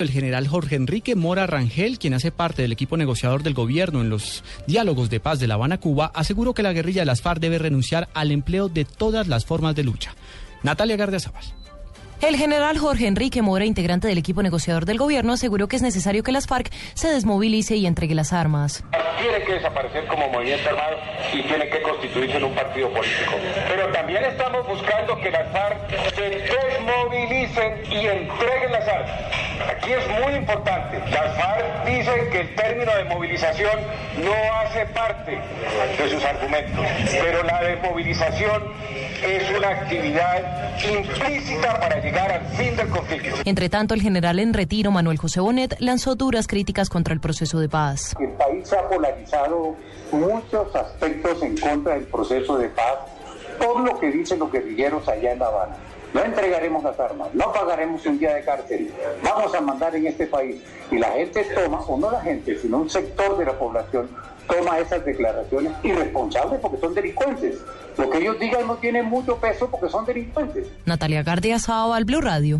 El general Jorge Enrique Mora Rangel, quien hace parte del equipo negociador del gobierno en los diálogos de paz de La Habana, Cuba, aseguró que la guerrilla de las FARC debe renunciar al empleo de todas las formas de lucha. Natalia Gardiazabal. El general Jorge Enrique Mora, integrante del equipo negociador del gobierno, aseguró que es necesario que las FARC se desmovilice y entregue las armas. Tiene que desaparecer como movimiento armado y tiene que constituirse en un partido político. Pero también estamos buscando que las FARC se desmovilicen y entreguen las armas. Aquí es muy importante. Las FARC dicen que el término de movilización no hace parte de sus argumentos, pero la desmovilización es una actividad implícita para llegar al fin del conflicto. Entre tanto, el general en retiro, Manuel José Bonet, lanzó duras críticas contra el proceso de paz. El país ha polarizado muchos aspectos en contra del proceso de paz por lo que dicen los guerrilleros allá en La Habana. No entregaremos las armas, no pagaremos un día de cárcel, vamos a mandar en este país. Y la gente toma, o no la gente, sino un sector de la población, toma esas declaraciones irresponsables porque son delincuentes. Lo que ellos digan no tiene mucho peso porque son delincuentes. Natalia Gardia Sábal, Blue Radio.